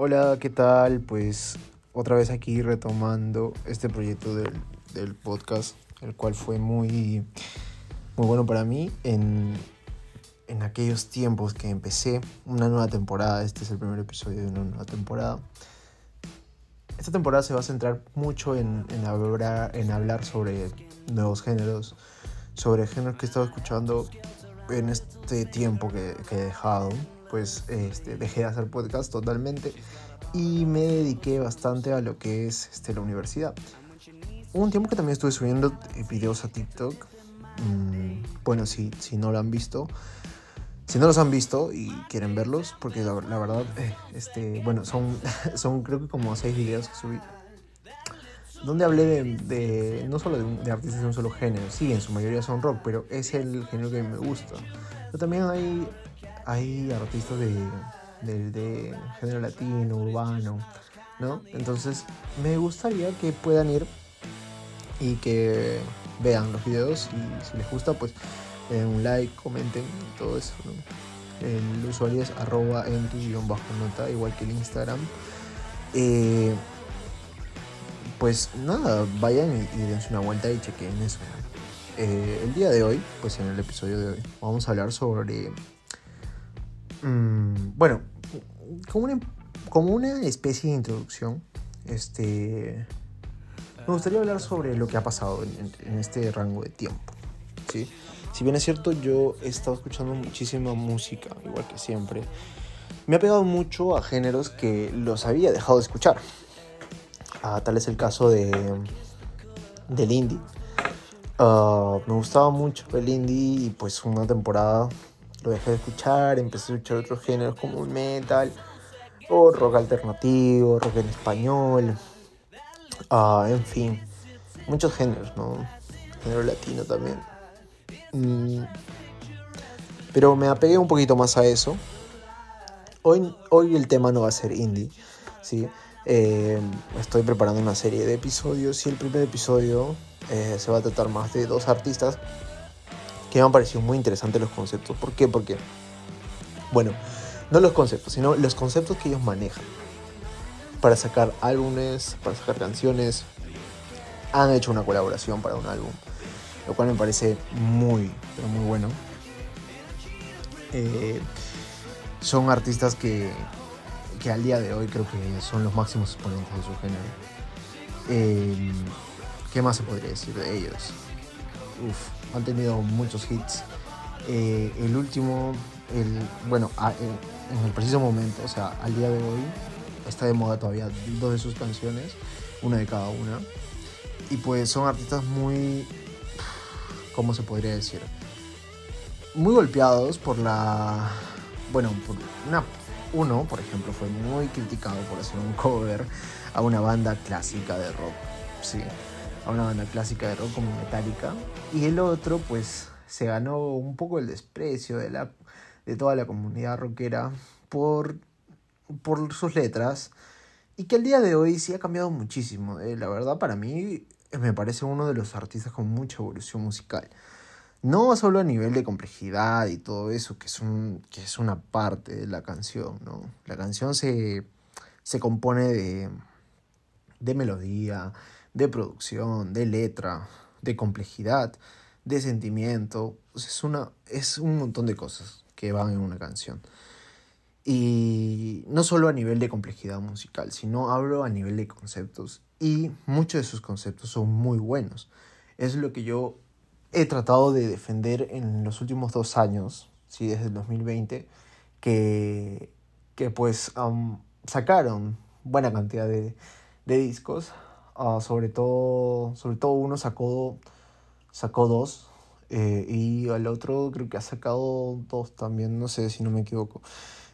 Hola, ¿qué tal? Pues otra vez aquí retomando este proyecto del, del podcast, el cual fue muy, muy bueno para mí en, en aquellos tiempos que empecé una nueva temporada. Este es el primer episodio de una nueva temporada. Esta temporada se va a centrar mucho en, en, hablar, en hablar sobre nuevos géneros, sobre géneros que he estado escuchando en este tiempo que, que he dejado. Pues este, dejé de hacer podcast totalmente y me dediqué bastante a lo que es este, la universidad. Hubo un tiempo que también estuve subiendo videos a TikTok. Mm, bueno, si, si no lo han visto, si no los han visto y quieren verlos, porque la, la verdad, eh, este, bueno, son, son creo que como seis videos que subí. Donde hablé de, de no solo de, de, artistas de un solo género, sí, en su mayoría son rock, pero es el género que me gusta. Pero también hay, hay artistas de, de, de género latino, urbano, ¿no? Entonces me gustaría que puedan ir y que vean los videos y si les gusta, pues den un like, comenten todo eso, ¿no? El usuario es arroba en tu bajo nota, igual que el Instagram. Eh, pues nada, vayan y, y, dense una vuelta y chequen eso. Eh, el día de hoy, pues en el episodio de hoy, vamos a hablar sobre... Mmm, bueno, como una, especie de introducción, este, me gustaría hablar sobre lo que ha pasado en, este rango de tiempo. ¿sí? Si bien es cierto, yo he estado escuchando muchísima música, igual que siempre. Me ha pegado mucho a géneros que los había dejado de escuchar. Ah, tal es el caso de del indie. Uh, me gustaba mucho el indie y pues una temporada lo dejé de escuchar, empecé a escuchar otros géneros como el metal o rock alternativo, rock en español, uh, en fin, muchos géneros, ¿no? Género latino también. Mm, pero me apegué un poquito más a eso. Hoy, hoy el tema no va a ser indie, ¿sí? Eh, estoy preparando una serie de episodios y el primer episodio eh, se va a tratar más de dos artistas que me han parecido muy interesantes los conceptos. ¿Por qué? Porque, bueno, no los conceptos, sino los conceptos que ellos manejan para sacar álbumes, para sacar canciones. Han hecho una colaboración para un álbum, lo cual me parece muy, pero muy bueno. Eh, son artistas que, que al día de hoy creo que son los máximos exponentes de su género. Eh, ¿Qué más se podría decir de ellos? Uf, han tenido muchos hits. Eh, el último, el, bueno, en, el preciso momento, o sea, al día de hoy, está de moda todavía dos de sus canciones, una de cada una. Y pues son artistas muy, ¿cómo se podría decir? Muy golpeados por la, bueno, una, uno, por ejemplo, fue muy criticado por hacer un cover a una banda clásica de rock, sí, a una banda clásica de rock como Metallica. Y el otro, pues, se ganó un poco el desprecio de, la, de toda la comunidad rockera por, por sus letras. Y que el día de hoy sí ha cambiado muchísimo. Eh, la verdad, para mí, me parece uno de los artistas con mucha evolución musical. No solo a nivel de complejidad y todo eso, que es, un, que es una parte de la canción, ¿no? La canción se, se compone de, de melodía, de producción, de letra, de complejidad, de sentimiento. Es, una, es un montón de cosas que van en una canción. Y no solo a nivel de complejidad musical, sino hablo a nivel de conceptos. Y muchos de sus conceptos son muy buenos. Es lo que yo he tratado de defender en los últimos dos años, ¿sí? desde el 2020, que, que pues sacaron buena cantidad de, de discos. Uh, sobre, todo, sobre todo uno sacó, sacó dos. Eh, y al otro creo que ha sacado dos también, no sé si no me equivoco.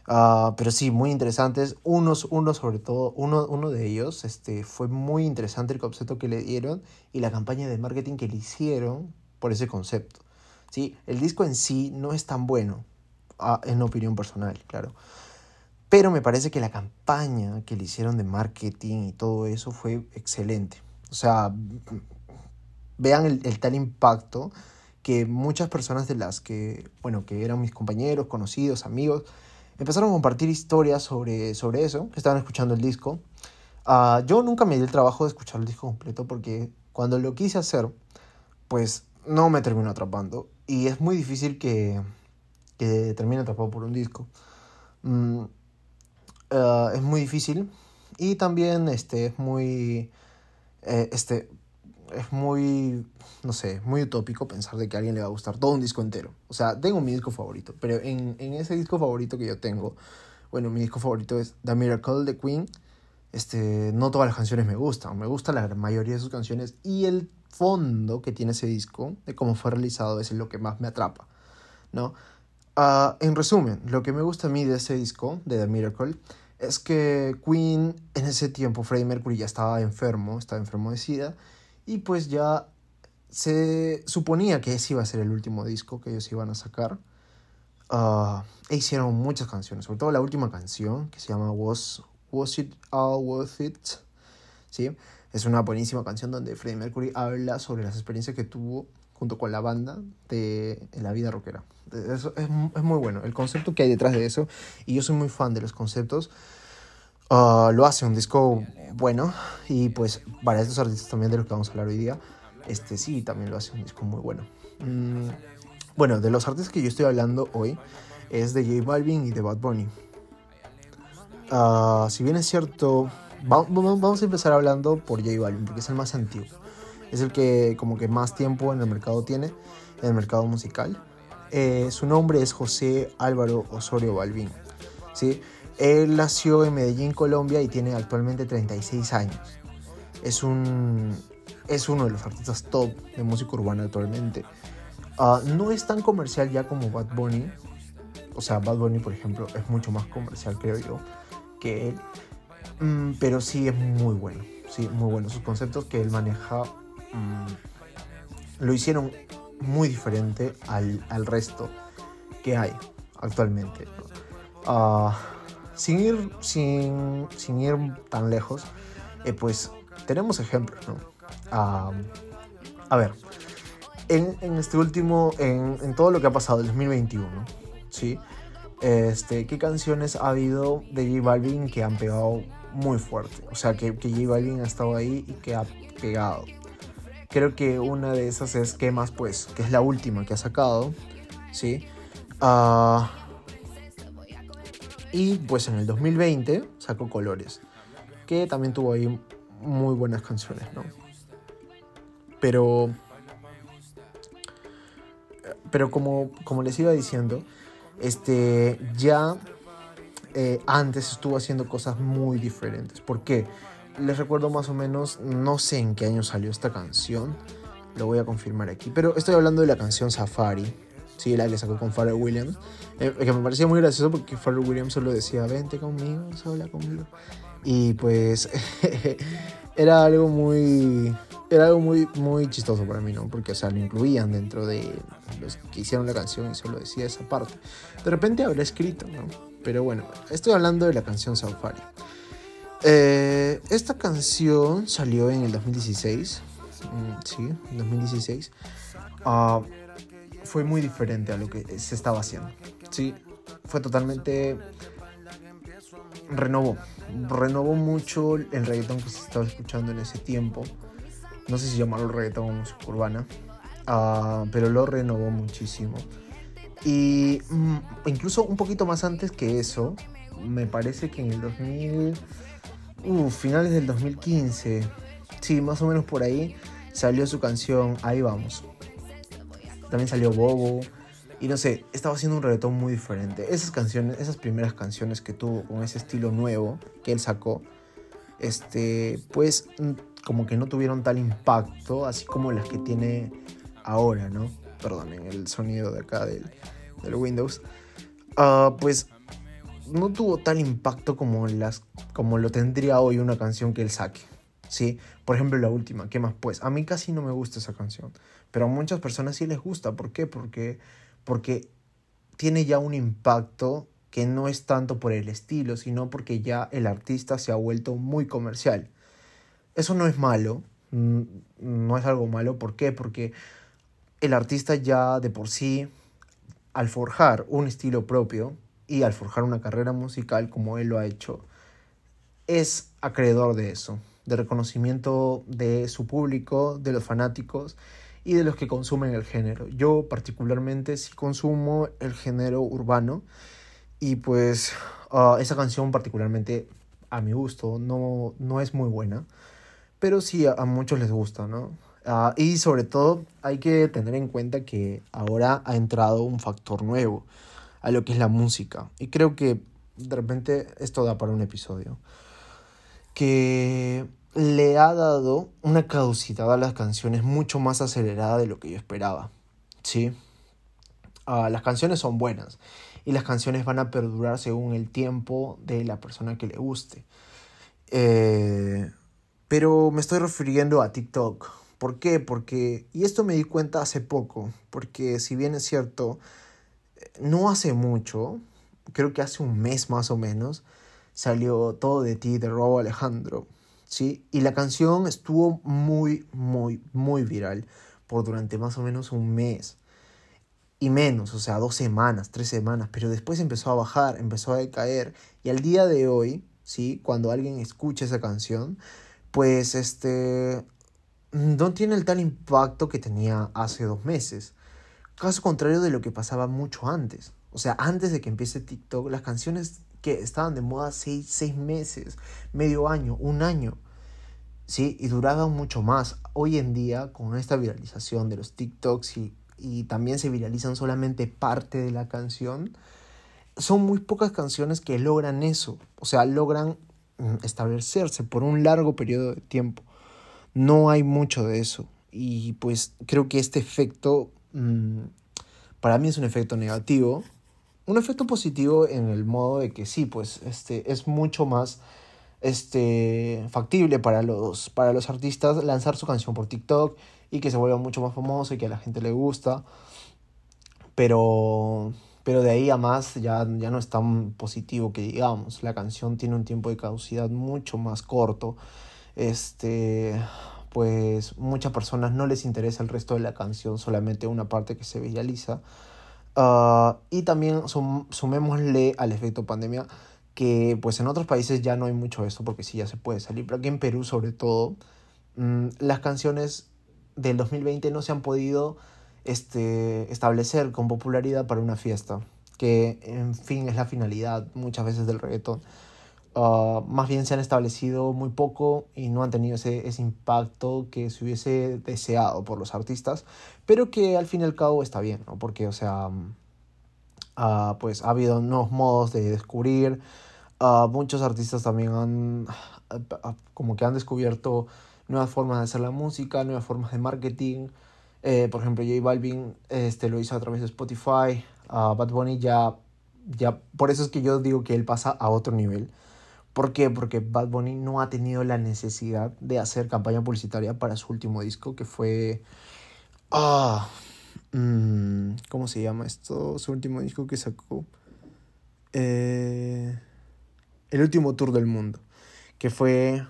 Uh, pero sí, muy interesantes. Unos, uno sobre todo, uno, uno de ellos, este, fue muy interesante el concepto que le dieron y la campaña de marketing que le hicieron por ese concepto. ¿sí? El disco en sí no es tan bueno, uh, en opinión personal, claro. Pero me parece que la campaña que le hicieron de marketing y todo eso fue excelente. O sea, vean el, el tal impacto que muchas personas de las que, bueno, que eran mis compañeros, conocidos, amigos, empezaron a compartir historias sobre, sobre eso, estaban escuchando el disco. Ah, yo nunca me di el trabajo de escuchar el disco completo porque cuando lo quise hacer, pues no me terminó atrapando. Y es muy difícil que, que termine atrapado por un disco. Mm, ah, es muy difícil. Y también este, es muy... Eh, este, es muy, no sé, muy utópico pensar de que a alguien le va a gustar todo un disco entero. O sea, tengo mi disco favorito, pero en, en ese disco favorito que yo tengo, bueno, mi disco favorito es The Miracle de Queen. Este, no todas las canciones me gustan, me gusta la mayoría de sus canciones y el fondo que tiene ese disco, de cómo fue realizado, es lo que más me atrapa, ¿no? Uh, en resumen, lo que me gusta a mí de ese disco, de The Miracle, es que Queen en ese tiempo, Freddie Mercury ya estaba enfermo, estaba enfermo de SIDA, y pues ya se suponía que ese iba a ser el último disco que ellos iban a sacar. Uh, e hicieron muchas canciones, sobre todo la última canción que se llama Was, Was It All Worth It. ¿Sí? Es una buenísima canción donde Freddie Mercury habla sobre las experiencias que tuvo junto con la banda de la vida rockera. Es, es, muy bueno, el concepto que hay detrás de eso, y yo soy muy fan de los conceptos. Uh, lo hace un disco bueno y pues para estos artistas también de los que vamos a hablar hoy día, este sí, también lo hace un disco muy bueno. Mm, bueno, de los artistas que yo estoy hablando hoy es de J Balvin y de Bad Bunny. Uh, si bien es cierto, vamos a empezar hablando por J Balvin porque es el más antiguo. Es el que como que más tiempo en el mercado tiene, en el mercado musical. Eh, su nombre es José Álvaro Osorio Balvin. ¿sí? Él nació en Medellín, Colombia y tiene actualmente 36 años. Es, un, es uno de los artistas top de música urbana actualmente. Uh, no es tan comercial ya como Bad Bunny. O sea, Bad Bunny, por ejemplo, es mucho más comercial, creo yo, que él. Mm, pero sí es muy bueno. Sí, muy bueno. Sus conceptos que él maneja lo hicieron muy diferente al, al, resto que hay actualmente. Uh, sin ir, sin, sin ir tan lejos, eh, pues tenemos ejemplos, ¿no? a ver, en, en, este último, en, en, todo lo que ha pasado el 2021, ¿sí? Este, ¿Qué canciones ha habido de J Balvin que han pegado muy fuerte? O sea, que, que J Balvin ha estado ahí y que ha pegado. Creo que una de esas es ¿Qué más pues? Que es la última que ha sacado, ¿sí? Uh, y pues en el 2020 sacó Colores, que también tuvo ahí muy buenas canciones, ¿no? Pero, pero como, como les iba diciendo, este, ya eh, antes estuvo haciendo cosas muy diferentes. ¿Por qué? Les recuerdo más o menos, no sé en qué año salió esta canción, lo voy a confirmar aquí, pero estoy hablando de la canción Safari, sí, la que sacó con Pharrell Williams, eh, que me parecía muy gracioso porque Pharrell Williams solo decía, vente conmigo, sola conmigo. Y pues era algo muy era algo muy muy chistoso para mí, ¿no? Porque o sea, lo incluían dentro de los que hicieron la canción y solo decía esa parte. De repente habrá escrito, ¿no? Pero bueno, estoy hablando de la canción Safari. Eh, esta canción salió en el 2016. Mm, sí, 2016. Uh, fue muy diferente a lo que se estaba haciendo. Sí, fue totalmente... Renovó. Renovó mucho el reggaetón que se estaba escuchando en ese tiempo. No sé si llamarlo reggaetón o música urbana. Uh, pero lo renovó muchísimo. Y mm, incluso un poquito más antes que eso, me parece que en el 2000... Uh, finales del 2015. Sí, más o menos por ahí salió su canción Ahí vamos también salió Bobo. Y no sé, estaba haciendo un reggaetón muy diferente. Esas canciones, esas primeras canciones que tuvo con ese estilo nuevo que él sacó, este, pues mm, como que no tuvieron tal impacto, así como las que tiene ahora, ¿no? Perdonen el sonido de acá del, del Windows. Uh, pues no tuvo tal impacto como, las, como lo tendría hoy una canción que él saque. ¿sí? Por ejemplo, la última, ¿qué más? Pues a mí casi no me gusta esa canción, pero a muchas personas sí les gusta. ¿Por qué? Porque, porque tiene ya un impacto que no es tanto por el estilo, sino porque ya el artista se ha vuelto muy comercial. Eso no es malo, no es algo malo. ¿Por qué? Porque el artista ya de por sí, al forjar un estilo propio, y al forjar una carrera musical como él lo ha hecho, es acreedor de eso, de reconocimiento de su público, de los fanáticos y de los que consumen el género. Yo particularmente sí consumo el género urbano y pues ah, esa canción particularmente a mi gusto no, no es muy buena, pero sí a, muchos les gusta, ¿no? Ah, y sobre todo hay que tener en cuenta que ahora ha entrado un factor nuevo a lo que es la música. Y creo que de repente esto da para un episodio. Que le ha dado una caducidad a las canciones mucho más acelerada de lo que yo esperaba. ¿Sí? Ah, las canciones son buenas y las canciones van a perdurar según el tiempo de la persona que le guste. Eh, pero me estoy refiriendo a TikTok. ¿Por qué? Porque, y esto me di cuenta hace poco, porque si bien es cierto, no hace mucho, creo que hace un mes más o menos, salió Todo de ti de Robo Alejandro, ¿sí? Y la canción estuvo muy, muy, muy viral por durante más o menos un mes. Y menos, o sea, dos semanas, tres semanas, pero después empezó a bajar, empezó a decaer. Y al día de hoy, ¿sí? Cuando alguien escucha esa canción, pues este no tiene el tal impacto que tenía hace dos meses. Caso contrario de lo que pasaba mucho antes. O sea, antes de que empiece TikTok, las canciones que estaban de moda seis, seis meses, medio año, un año, ¿sí? Y duraban mucho más. Hoy en día, con esta viralización de los TikToks y, y también se viralizan solamente parte de la canción, son muy pocas canciones que logran eso. O sea, logran mm, establecerse por un largo periodo de tiempo. No hay mucho de eso. Y pues creo que este efecto para mí es un efecto negativo. Un efecto positivo en el modo de que sí, pues este, es mucho más este, factible para los, para los artistas lanzar su canción por TikTok y que se vuelva mucho más famoso y que a la gente le gusta. Pero, pero de ahí a más ya, ya no es tan positivo que digamos. La canción tiene un tiempo de caducidad mucho más corto. Este, pues muchas personas no les interesa el resto de la canción, solamente una parte que se viraliza. Ah, y también sumémosle al efecto pandemia que pues en otros países ya no hay mucho eso porque sí ya se puede salir, pero aquí en Perú sobre todo mm, las canciones del 2020 no se han podido este, establecer con popularidad para una fiesta, que en fin es la finalidad muchas veces del reggaetón. Ah, más bien se han establecido muy poco y no han tenido ese, impacto que se hubiese deseado por los artistas, pero que al fin y al cabo está bien, ¿no? Porque, o sea, uh, pues ha habido nuevos modos de descubrir, uh, muchos artistas también han, como que han descubierto nuevas formas de hacer la música, nuevas formas de marketing, eh, por ejemplo, J Balvin este, lo hizo a través de Spotify, Bad Bunny ya, ya, por eso es que yo digo que él pasa a otro nivel ¿Por qué? Porque Bad Bunny no ha tenido la necesidad de hacer campaña publicitaria para su último disco, que fue... Ah, mm, ¿Cómo se llama esto? Su último disco que sacó. Eh, el último tour del mundo, que fue...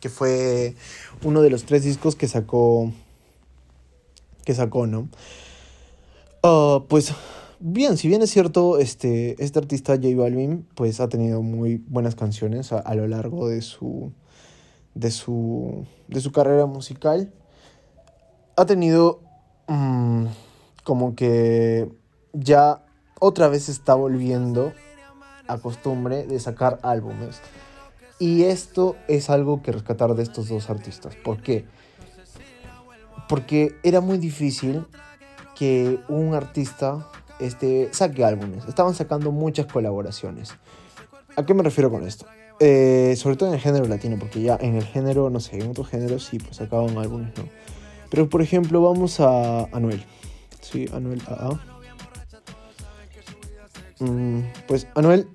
Que fue uno de los tres discos que sacó... Que sacó, ¿no? Ah, pues Bien, si bien es cierto, este, este artista J Balvin pues ha tenido muy buenas canciones a, lo largo de su, de su, de su carrera musical. Ha tenido mm, como que ya otra vez está volviendo a costumbre de sacar álbumes. Y esto es algo que rescatar de estos dos artistas. ¿Por qué? Porque era muy difícil que un artista este, saque álbumes. Estaban sacando muchas colaboraciones. ¿A qué me refiero con esto? Eh, sobre todo en el género latino, porque ya en el género, no sé, en otros géneros sí, pues sacaban álbumes, ¿no? Pero por ejemplo, vamos a Anuel. Sí, Anuel AA. Mm, pues Anuel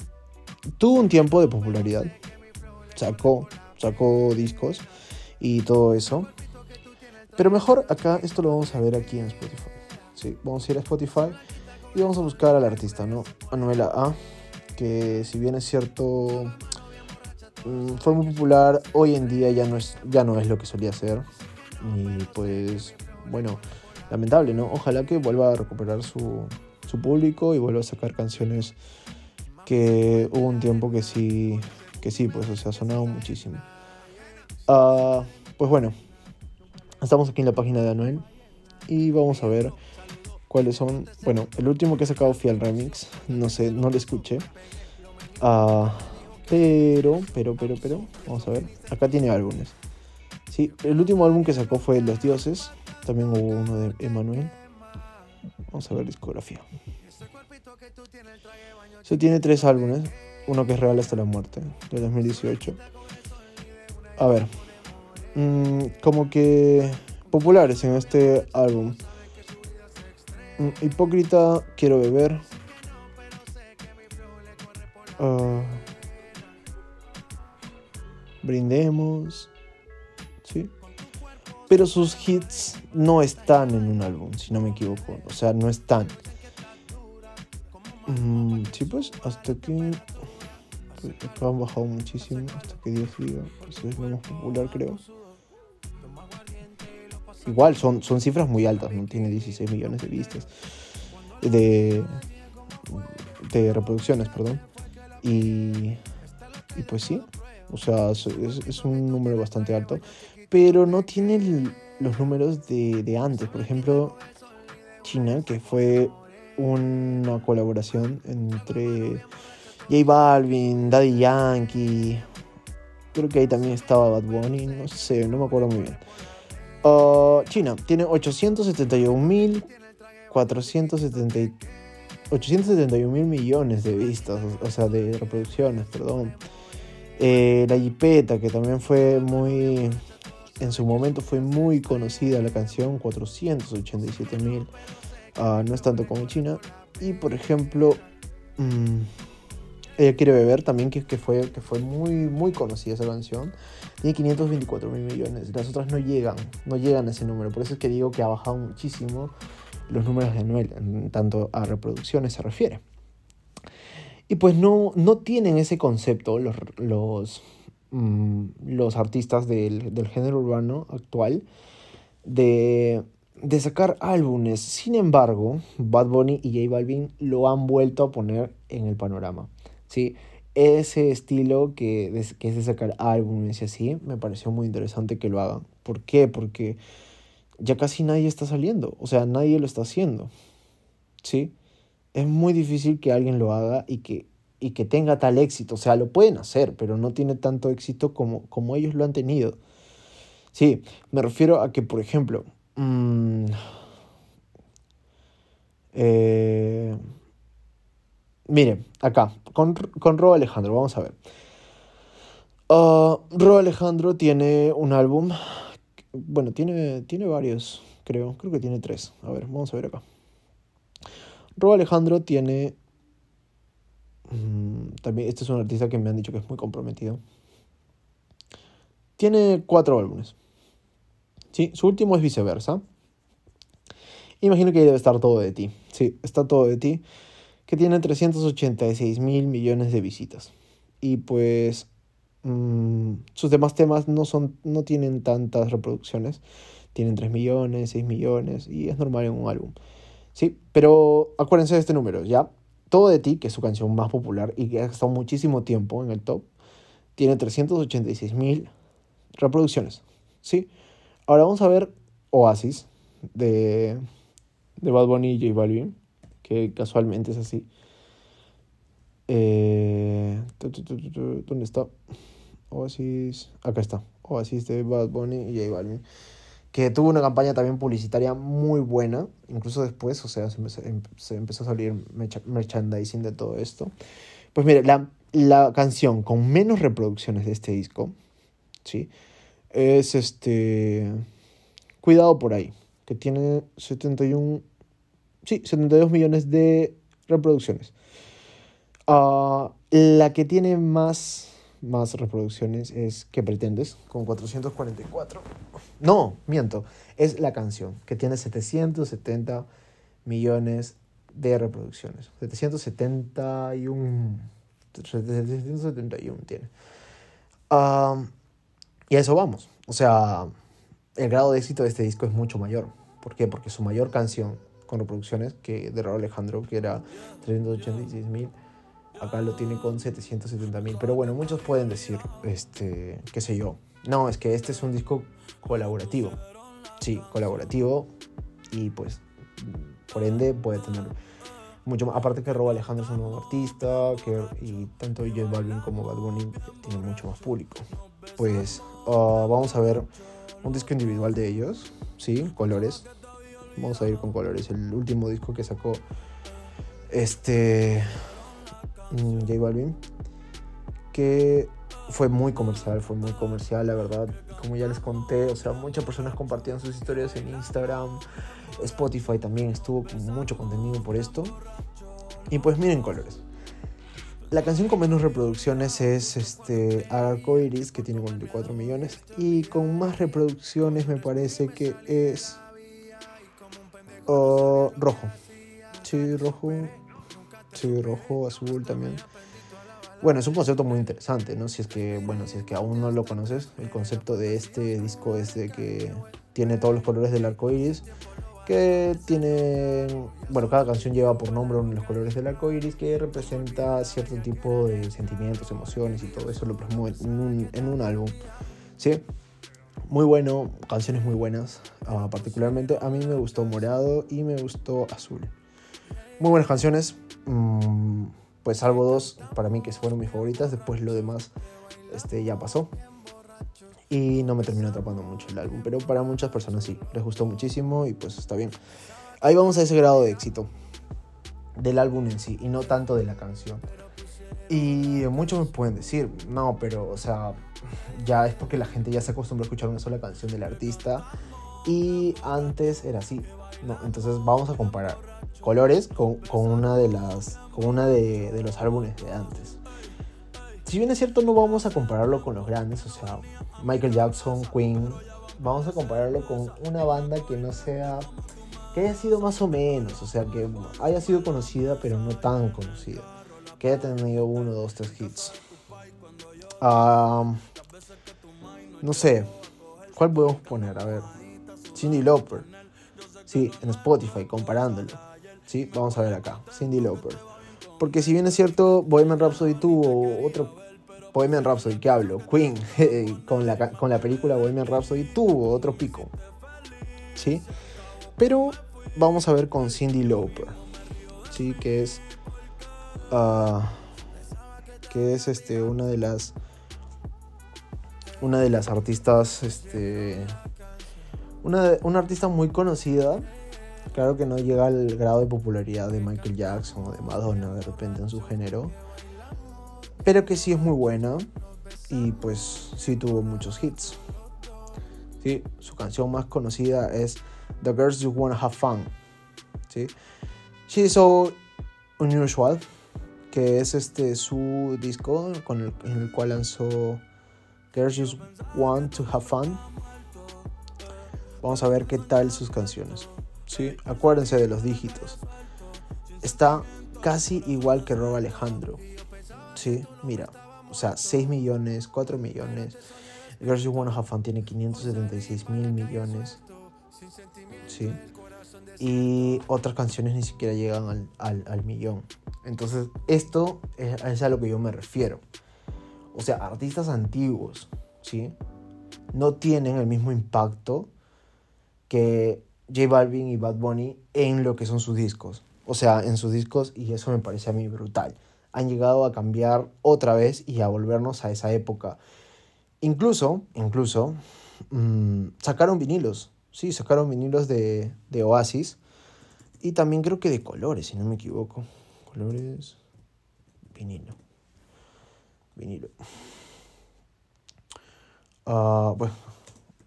tuvo un tiempo de popularidad. Sacó, sacó discos y todo eso. Pero mejor acá, esto lo vamos a ver aquí en Spotify. Sí, vamos a ir a Spotify y vamos a buscar al artista, ¿no? Anuela A, que si bien es cierto, mm, fue muy popular, hoy en día ya no es, ya no es lo que solía ser. Y pues, bueno, lamentable, ¿no? Ojalá que vuelva a recuperar su, su público y vuelve a sacar canciones que hubo un tiempo que sí, que sí, pues, o sea, sonado muchísimo. Ah, pues bueno, estamos aquí en la página de Anuel y vamos a ver cuáles son. Bueno, el último que he sacado fue el remix, no sé, no lo escuché. Ah, pero, pero, pero, pero, vamos a ver. Acá tiene álbumes. Sí, el último álbum que sacó fue Los Dioses. También hubo uno de Emanuel. Vamos a ver discografía. Se tiene tres álbumes. Uno que es Real hasta la muerte, de 2018. A ver. Mm, como que populares en este álbum. Mm, hipócrita, quiero beber. Ah, brindemos. ¿Sí? Pero sus hits no están en un álbum, si no me equivoco. O sea, no están. Mm, sí, pues, hasta que. Pues, han bajado muchísimo. Hasta que Dios diga. Pues es más popular, creo. Igual, son, son cifras muy altas, ¿no? Tiene 16 millones de vistas. De. De reproducciones, perdón. Y. Y pues sí. O sea, es, es un número bastante alto. Pero no tiene los números de, de antes. Por ejemplo, China, que fue una colaboración entre J Balvin, Daddy Yankee. Creo que ahí también estaba Bad Bunny, no sé, no me acuerdo muy bien. Uh, China tiene 871.470 871 mil millones de vistas, o sea, de reproducciones, perdón. Eh, la Jipeta, que también fue muy, en su momento fue muy conocida la canción, 487 mil. Ah, no es tanto como China. Y por ejemplo, mm, Ella quiere beber también, que, que, fue, que fue muy, muy conocida esa canción. Tiene 524 mil millones. Las otras no llegan, no llegan a ese número. Por eso es que digo que ha bajado muchísimo los números de Anuel, en tanto a reproducciones se refiere. Y pues no, no tienen ese concepto los, los, mm, los artistas del, del género urbano actual de de sacar álbumes. Sin embargo, Bad Bunny y J Balvin lo han vuelto a poner en el panorama. ¿Sí? Ese estilo que, que es de sacar álbumes y así, me pareció muy interesante que lo hagan. ¿Por qué? Porque ya casi nadie está saliendo. O sea, nadie lo está haciendo. ¿Sí? Es muy difícil que alguien lo haga y que, y que tenga tal éxito. O sea, lo pueden hacer, pero no tiene tanto éxito como, como ellos lo han tenido. Sí, me refiero a que, por ejemplo, Mm. Eh, mire, acá, con, con Ro Alejandro, vamos a ver. Uh, Ro Alejandro tiene un álbum. Bueno, tiene, tiene varios, creo. Creo que tiene tres. A ver, vamos a ver acá. Ro Alejandro tiene. Mm, también, este es un artista que me han dicho que es muy comprometido. Tiene cuatro álbumes. ¿sí? Su último es viceversa. Imagino que debe estar todo de ti. Sí, está todo de ti. Que tiene 386 mil millones de visitas. Y pues mmm, sus demás temas no, son, no tienen tantas reproducciones. Tienen 3 millones, 6 millones. Y es normal en un álbum. Sí, pero acuérdense de este número, ¿ya? Todo de ti, que es su canción más popular y que ha estado muchísimo tiempo en el top, tiene 386 mil reproducciones. ¿Sí? Ahora vamos a ver Oasis de, de Bad Bunny y J Balvin, casualmente es así. Eh, ¿Dónde está? Oasis. Acá está. Oasis de Bad Bunny y J Balvin. Que tuvo una campaña también publicitaria muy buena. Incluso después, o sea, se empezó, a salir merchandising de todo esto. Pues mire, la, la canción con menos reproducciones de este disco, ¿sí? es este. Cuidado por ahí, que tiene 71. Sí, 72 millones de reproducciones. Uh, la que tiene más, más reproducciones es ¿Qué pretendes? Con 444. No, miento. Es la canción, que tiene 770 millones de reproducciones. 771. 771 tiene. Uh, y a eso vamos. O sea, el grado de éxito de este disco es mucho mayor. ¿Por qué? Porque su mayor canción, con reproducciones que de Raúl Alejandro, que era 386 mil. Acá lo tiene con 770 mil. Pero bueno, muchos pueden decir, este, qué sé yo. No, es que este es un disco colaborativo. Sí, colaborativo. Y pues, por ende, puede tener mucho más. Aparte que Robo Alejandro es un nuevo artista. Que, y tanto J Balvin como Bad Bunny tienen mucho más público. Pues, ah, vamos a ver un disco individual de ellos. Sí, colores. Vamos a ir con colores. El último disco que sacó este mm, J Balvin. Que fue muy comercial, fue muy comercial, la verdad. Como ya les conté, o sea, muchas personas compartían sus historias en Instagram. Spotify también estuvo con mucho contenido por esto. Y pues miren colores. La canción con menos reproducciones es este Arco Iris, que tiene 44 millones. Y con más reproducciones me parece que es Rojo. Sí, rojo. Sí, rojo, azul también. Bueno, es un concepto muy interesante, ¿no? Si es que, bueno, si es que aún no lo conoces, el concepto de este disco es de que tiene todos los colores del arco iris, que tiene, bueno, cada canción lleva por nombre uno de los colores del arco iris que representa cierto tipo de sentimientos, emociones y todo eso lo plasmó en un álbum, ¿sí? Muy bueno, canciones muy buenas, uh, particularmente a mí me gustó Morado y me gustó Azul. Muy buenas canciones. Mmm, pues salvo dos para mí que fueron mis favoritas, después lo demás este, ya pasó. Y no me terminó atrapando mucho el álbum, pero para muchas personas sí, les gustó muchísimo y pues está bien. Ahí vamos a ese grado de éxito del álbum en sí y no tanto de la canción. Y muchos me pueden decir, no, pero o sea, ya es porque la gente ya se acostumbró a escuchar una sola canción del artista y antes era así. No, entonces vamos a comparar colores con, con una de las con una de, de, los álbumes de antes. Si bien es cierto, no vamos a compararlo con los grandes, o sea, Michael Jackson, Queen, vamos a compararlo con una banda que no sea, que haya sido más o menos, o sea, que haya sido conocida, pero no tan conocida, que haya tenido uno, dos, tres hits. Um, no sé, ¿cuál podemos poner? A ver, Cindy Lauper, sí, en Spotify, comparándolo. Sí, vamos a ver acá, Cindy Lauper. Porque si bien es cierto, Bohemian Rhapsody tuvo otro... Bohemian Rhapsody, ¿qué hablo? Queen, con, la, con la película Bohemian Rhapsody tuvo otro pico. ¿Sí? Pero vamos a ver con Cindy Lauper. ¿Sí? Que es... Uh, que es este, una de las... Una de las artistas... Este, una, una artista muy conocida Claro que no llega al grado de popularidad de Michael Jackson o de Madonna de repente en su género. Pero que sí es muy buena y pues sí tuvo muchos hits. Sí, su canción más conocida es The Girls You Wanna Have Fun. ¿sí? She's So Unusual, que es este su disco con el, en el cual lanzó Girls You Want to Have Fun. Vamos a ver qué tal sus canciones. ¿sí? Acuérdense de los dígitos. Está casi igual que Rob Alejandro. ¿sí? Mira, o sea, 6 millones, 4 millones. Girls You Wanna Have Fun tiene 576 mil millones. ¿sí? Y otras canciones ni siquiera llegan al, al, al millón. Entonces, esto es, es, a lo que yo me refiero. O sea, artistas antiguos, ¿sí? No tienen el mismo impacto que J Balvin y Bad Bunny en lo que son sus discos. O sea, en sus discos, y eso me parece a mí brutal. Han llegado a cambiar otra vez y a volvernos a esa época. Incluso, incluso, mmm, sacaron vinilos. Sí, sacaron vinilos de, de Oasis. Y también creo que de colores, si no me equivoco. Colores. Vinilo. Vinilo. Uh, bueno.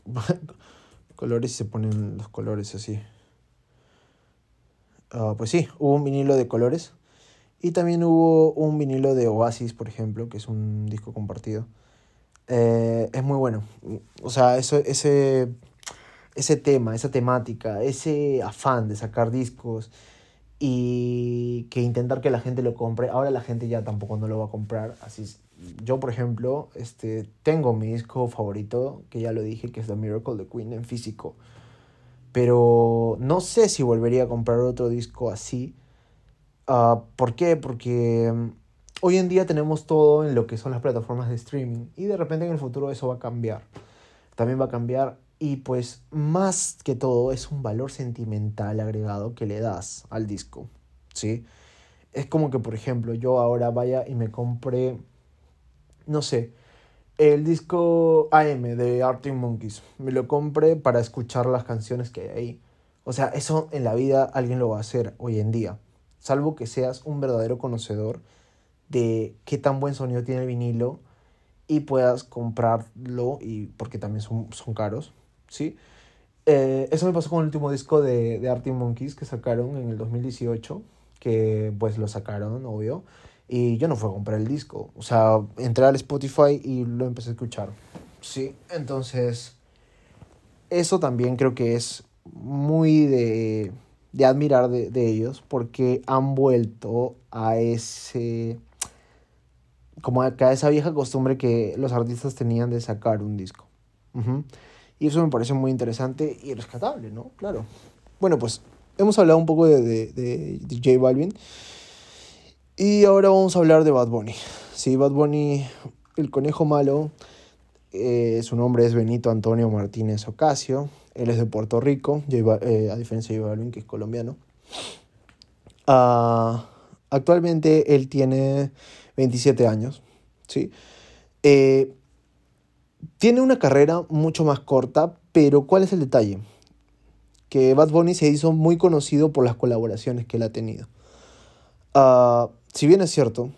colores se ponen los colores así. Uh, pues sí, hubo un vinilo de colores. Y también hubo un vinilo de Oasis, por ejemplo, que es un disco compartido. Eh, es muy bueno. O sea, eso, ese, ese tema, esa temática, ese afán de sacar discos y que intentar que la gente lo compre. Ahora la gente ya tampoco no lo va a comprar. Así yo, por ejemplo, este, tengo mi disco favorito, que ya lo dije, que es The Miracle de Queen en físico. Pero no sé si volvería a comprar otro disco así. Uh, ¿Por qué? Porque mm, hoy en día tenemos todo en lo que son las plataformas de streaming y de repente en el futuro eso va a cambiar. También va a cambiar y pues más que todo es un valor sentimental agregado que le das al disco, ¿sí? Es como que, por ejemplo, yo ahora vaya y me compre, no sé, el disco AM de Arctic Monkeys. Me lo compré para escuchar las canciones que hay ahí. O sea, eso en la vida alguien lo va a hacer hoy en día. Salvo que seas un verdadero conocedor de qué tan buen sonido tiene el vinilo y puedas comprarlo, y porque también son, son caros, ¿sí? Eh, eso me pasó con el último disco de, de Arctic Monkeys que sacaron en el 2018, que pues lo sacaron, obvio, y yo no fui a comprar el disco, o sea, entré al Spotify y lo empecé a escuchar, ¿sí? Entonces, eso también creo que es muy de, de admirar de, de ellos, porque han vuelto a ese como a esa vieja costumbre que los artistas tenían de sacar un disco. Y eso me parece muy interesante y rescatable, ¿no? Claro. Bueno, pues hemos hablado un poco de, de, de, J Balvin. Y ahora vamos a hablar de Bad Bunny. Sí, Bad Bunny, el conejo malo, eh, su nombre es Benito Antonio Martínez Ocasio. Él es de Puerto Rico, eh, a diferencia de J que es colombiano. Uh, actualmente él tiene 27 años. ¿sí? Eh, tiene una carrera mucho más corta, pero ¿cuál es el detalle? Que Bad Bunny se hizo muy conocido por las colaboraciones que él ha tenido. Uh, si bien es cierto,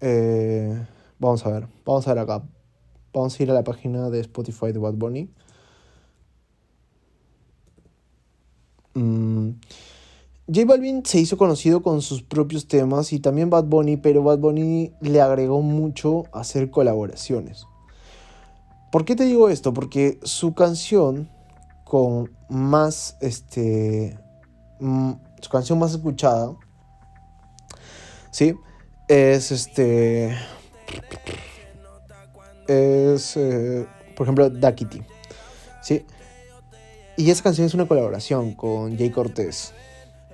eh, vamos a ver, vamos a ver acá. Vamos a ir a la página de Spotify de Bad Bunny. Mm. J Balvin se hizo conocido con sus propios temas y también Bad Bunny, pero Bad Bunny le agregó mucho hacer colaboraciones. ¿Por qué te digo esto? Porque su canción con más, este, mm, su canción más escuchada, ¿sí? Es este, es, eh, por ejemplo, Kitty, ¿sí? Y esa canción es una colaboración con Jay Cortés.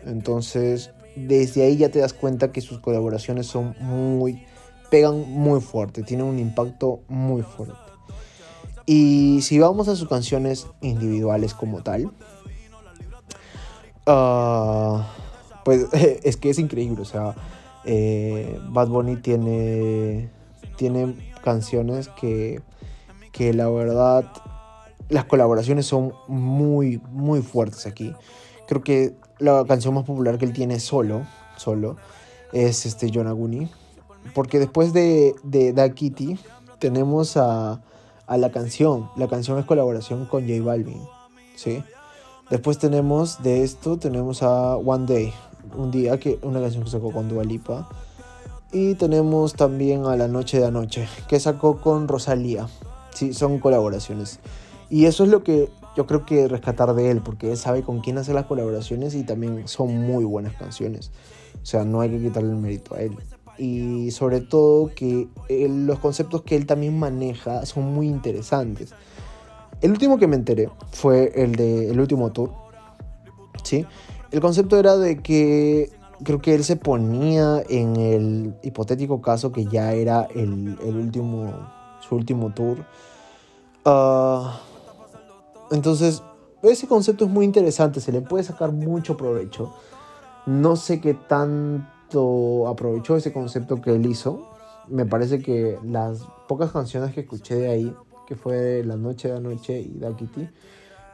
Entonces, desde ahí ya te das cuenta que sus colaboraciones son muy, pegan muy fuerte, tienen un impacto muy fuerte. Y si vamos a sus canciones individuales como tal, uh, pues es que es increíble. O sea, eh, Bad Bunny tiene, tiene canciones que, que la verdad, las colaboraciones son muy, muy fuertes aquí. Creo que la canción más popular que él tiene solo, solo, es este Yonaguni. Porque después de, de Da Kitty tenemos a a la canción. La canción es colaboración con J Balvin, ¿sí? Después tenemos de esto, tenemos a One Day, un día que una canción que sacó con Dua Lipa. Y tenemos también a La Noche de Anoche, que sacó con Rosalía. Sí, son colaboraciones. Y eso es lo que yo creo que rescatar de él, porque él sabe con quién hacer las colaboraciones y también son muy buenas canciones. O sea, no hay que quitarle el mérito a él y sobre todo que eh, los conceptos que él también maneja son muy interesantes. El último que me enteré fue el de el último tour. ¿sí? El concepto era de que creo que él se ponía en el hipotético caso que ya era el, último, su último tour. Ah, entonces, ese concepto es muy interesante, se le puede sacar mucho provecho. No sé qué tan aprovechó ese concepto que él hizo. Me parece que las pocas canciones que escuché de ahí, que fue La Noche de Anoche y Dakiti,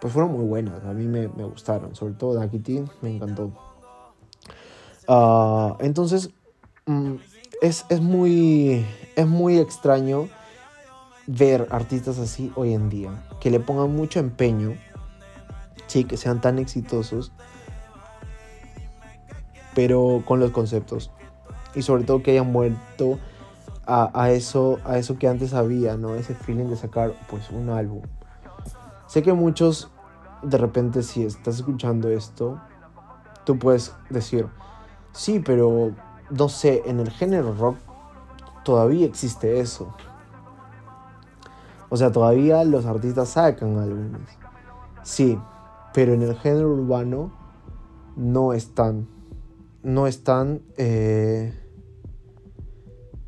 pues fueron muy buenas. A mí me, gustaron, sobre todo Dakiti, me encantó. Ah, entonces, mm, es, es, muy, es muy extraño ver artistas así hoy en día, que le pongan mucho empeño, sí, que sean tan exitosos pero con los conceptos. Y sobre todo que hayan vuelto a, eso, a eso que antes había, ¿no? Ese feeling de sacar pues un álbum. Sé que muchos, de repente, si estás escuchando esto, tú puedes decir, sí, pero no sé, en el género rock todavía existe eso. O sea, todavía los artistas sacan álbumes. Sí, pero en el género urbano no están. No están. Eh,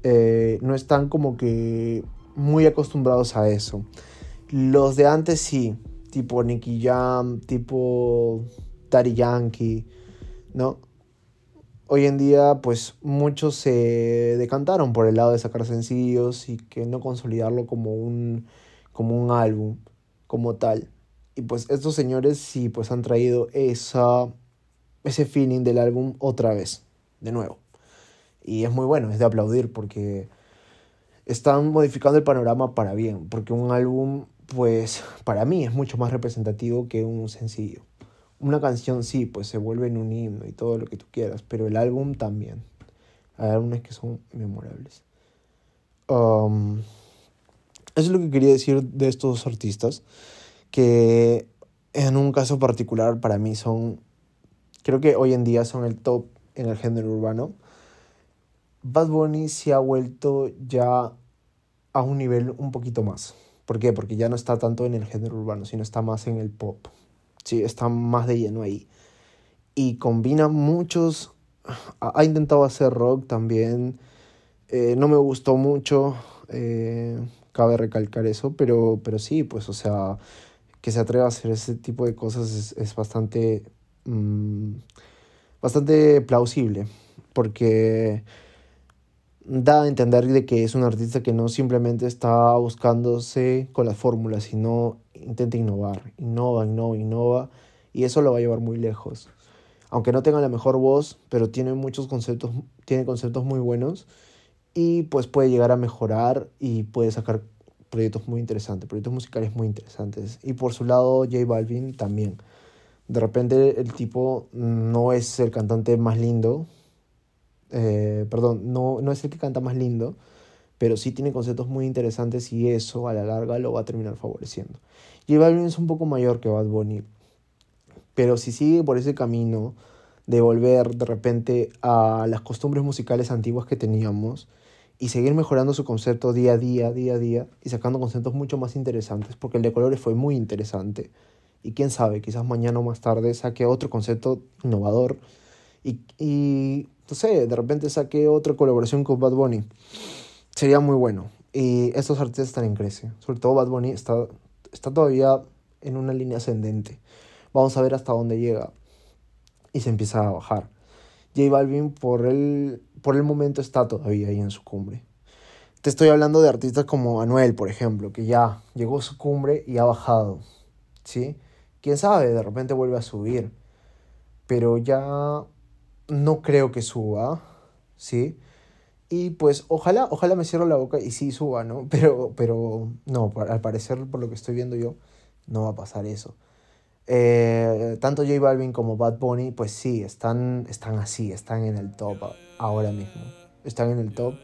eh, no están como que muy acostumbrados a eso. Los de antes sí, tipo Nicky Jam, tipo Daddy Yankee, ¿no? Hoy en día, pues muchos se decantaron por el lado de sacar sencillos y que no consolidarlo como un, como un álbum, como tal. Y pues estos señores sí, pues han traído esa, ese feeling del álbum otra vez, de nuevo. Y es muy bueno, es de aplaudir porque están modificando el panorama para bien, porque un álbum, pues para mí es mucho más representativo que un sencillo. Una canción sí, pues se vuelve en un himno y todo lo que tú quieras, pero el álbum también. Hay álbumes que son memorables. Um, eso es lo que quería decir de estos artistas, que en un caso particular para mí son, creo que hoy en día son el top en el género urbano Bad Bunny se ha vuelto ya a un nivel un poquito más. ¿Por qué? Porque ya no está tanto en el género urbano, sino está más en el pop. Sí, está más de lleno ahí. Y combina muchos... Ha intentado hacer rock también. Eh, no me gustó mucho. Eh, cabe recalcar eso. Pero, pero sí, pues, o sea, que se atreva a hacer ese tipo de cosas es, bastante... Mm, bastante plausible. Porque da a entender de que es un artista que no simplemente está buscándose con las fórmulas, sino intenta innovar, innova, innova, innova, y eso lo va a llevar muy lejos. Aunque no tenga la mejor voz, pero tiene muchos conceptos, tiene conceptos muy buenos y pues puede llegar a mejorar y puede sacar proyectos muy interesantes, proyectos musicales muy interesantes. Y por su lado, J Balvin también. De repente el tipo no es el cantante más lindo, eh, perdón, no, no es el que canta más lindo, pero sí tiene conceptos muy interesantes y eso a la larga lo va a terminar favoreciendo. J Balvin es un poco mayor que Bad Bunny, pero si sigue por ese camino de volver de repente a las costumbres musicales antiguas que teníamos y seguir mejorando su concepto día a día, día a día y sacando conceptos mucho más interesantes, porque el de colores fue muy interesante. Y quién sabe, quizás mañana o más tarde saque otro concepto innovador y, y no sé, de repente saqué otra colaboración con Bad Bunny. Sería muy bueno. Y estos artistas están en crece. Sobre todo Bad Bunny está, está todavía en una línea ascendente. Vamos a ver hasta dónde llega. Y se empieza a bajar. J Balvin por el, por el momento está todavía ahí en su cumbre. Te estoy hablando de artistas como Anuel, por ejemplo, que ya llegó a su cumbre y ha bajado. ¿Sí? Quién sabe, de repente vuelve a subir. Pero ya no creo que suba, ¿sí? Y pues ojalá, ojalá me cierro la boca y sí suba, ¿no? Pero, pero no, al parecer, por lo que estoy viendo yo, no va a pasar eso. Eh, tanto J Balvin como Bad Bunny, pues sí, están, están así, están en el top ahora mismo. Están en el top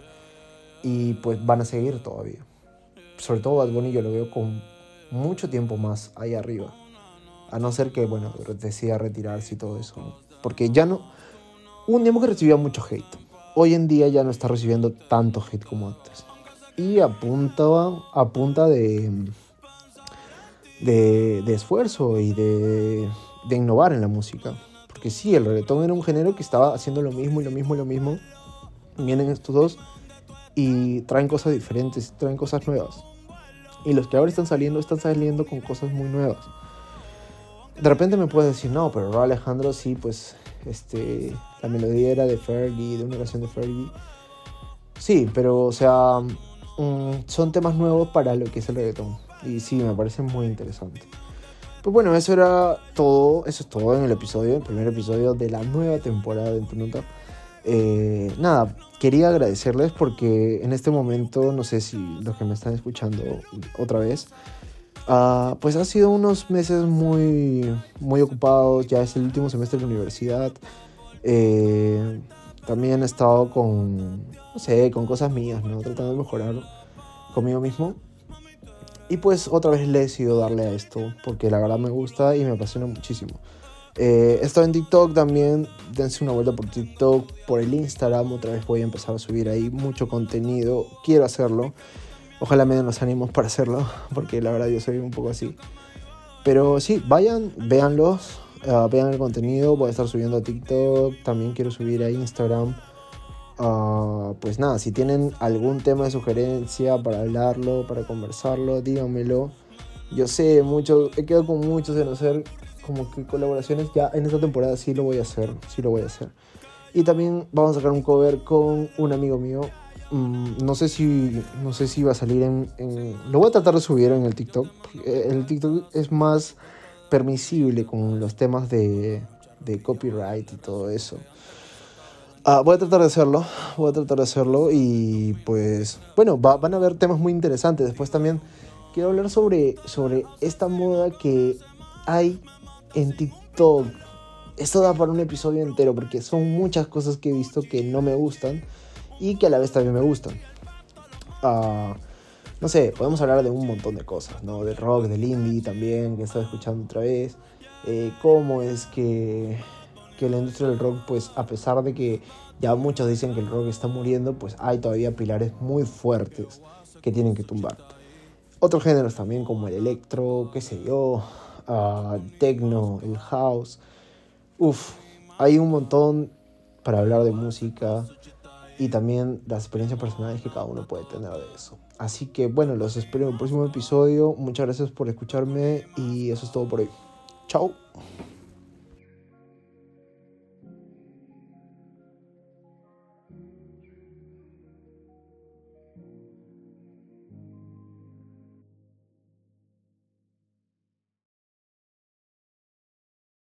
y pues van a seguir todavía. Sobre todo Bad Bunny yo lo veo con mucho tiempo más ahí arriba. A no ser que, bueno, decida retirarse y todo eso. Porque ya no, un tiempo que recibía mucho hate. Hoy en día ya no está recibiendo tanto hate como antes. Y apuntaba a punta de, de, esfuerzo y de, de innovar en la música. Porque sí, el reggaetón era un género que estaba haciendo lo mismo y lo mismo y lo mismo. Vienen estos dos y traen cosas diferentes, traen cosas nuevas. Y los que ahora están saliendo, están saliendo con cosas muy nuevas. De repente me puedes decir, no, pero Alejandro sí, pues este, la melodía era de Fergie, de una canción de Fergie. Sí, pero o sea, mm, son temas nuevos para lo que es el reggaetón. Y sí, me parece muy interesante. Pues bueno, eso era todo, eso es todo en el episodio, el primer episodio de la nueva temporada de Nota. Eh, nada, quería agradecerles porque en este momento, no sé si los que me están escuchando otra vez, Uh, pues ha sido unos meses muy, muy ocupados, ya es el último semestre de la universidad. Eh, también he estado con, no sé, con cosas mías, ¿no? Tratando de mejorar conmigo mismo. Y pues otra vez le he decidido darle a esto, porque la verdad me gusta y me apasiona muchísimo. Eh, he estado en TikTok también, dense una vuelta por TikTok, por el Instagram, otra vez voy a empezar a subir ahí mucho contenido, quiero hacerlo. Ojalá me den los ánimos para hacerlo, porque la verdad yo soy un poco así. Pero sí, vayan, véanlos, uh, vean el contenido. Voy a estar subiendo a TikTok, también quiero subir a Instagram. Uh, pues nada, si tienen algún tema de sugerencia para hablarlo, para conversarlo, díganmelo. Yo sé, mucho, he quedado con muchos en hacer como que colaboraciones. Ya en esta temporada sí lo voy a hacer, sí lo voy a hacer. Y también vamos a sacar un cover con un amigo mío. Mm, no sé si no sé si va a salir en, Lo voy a tratar de subir en el TikTok. El TikTok es más permisible con los temas de, de copyright y todo eso. Ah, voy a tratar de hacerlo, voy a tratar de hacerlo y pues bueno, van a haber temas muy interesantes. Después también quiero hablar sobre, sobre esta moda que hay en TikTok esto da para un episodio entero porque son muchas cosas que he visto que no me gustan y que a la vez también me gustan. Uh, no sé, podemos hablar de un montón de cosas, ¿no? De rock, del indie también, que he estado escuchando otra vez. Eh, cómo es que, que la industria del rock, pues a pesar de que ya muchos dicen que el rock está muriendo, pues hay todavía pilares muy fuertes que tienen que tumbar. Otros géneros también como el electro, qué sé yo, uh, techno, el house. Uf, hay un montón para hablar de música y también las experiencias personales que cada uno puede tener de eso. Así que bueno, los espero en el próximo episodio. Muchas gracias por escucharme y eso es todo por hoy. Chao.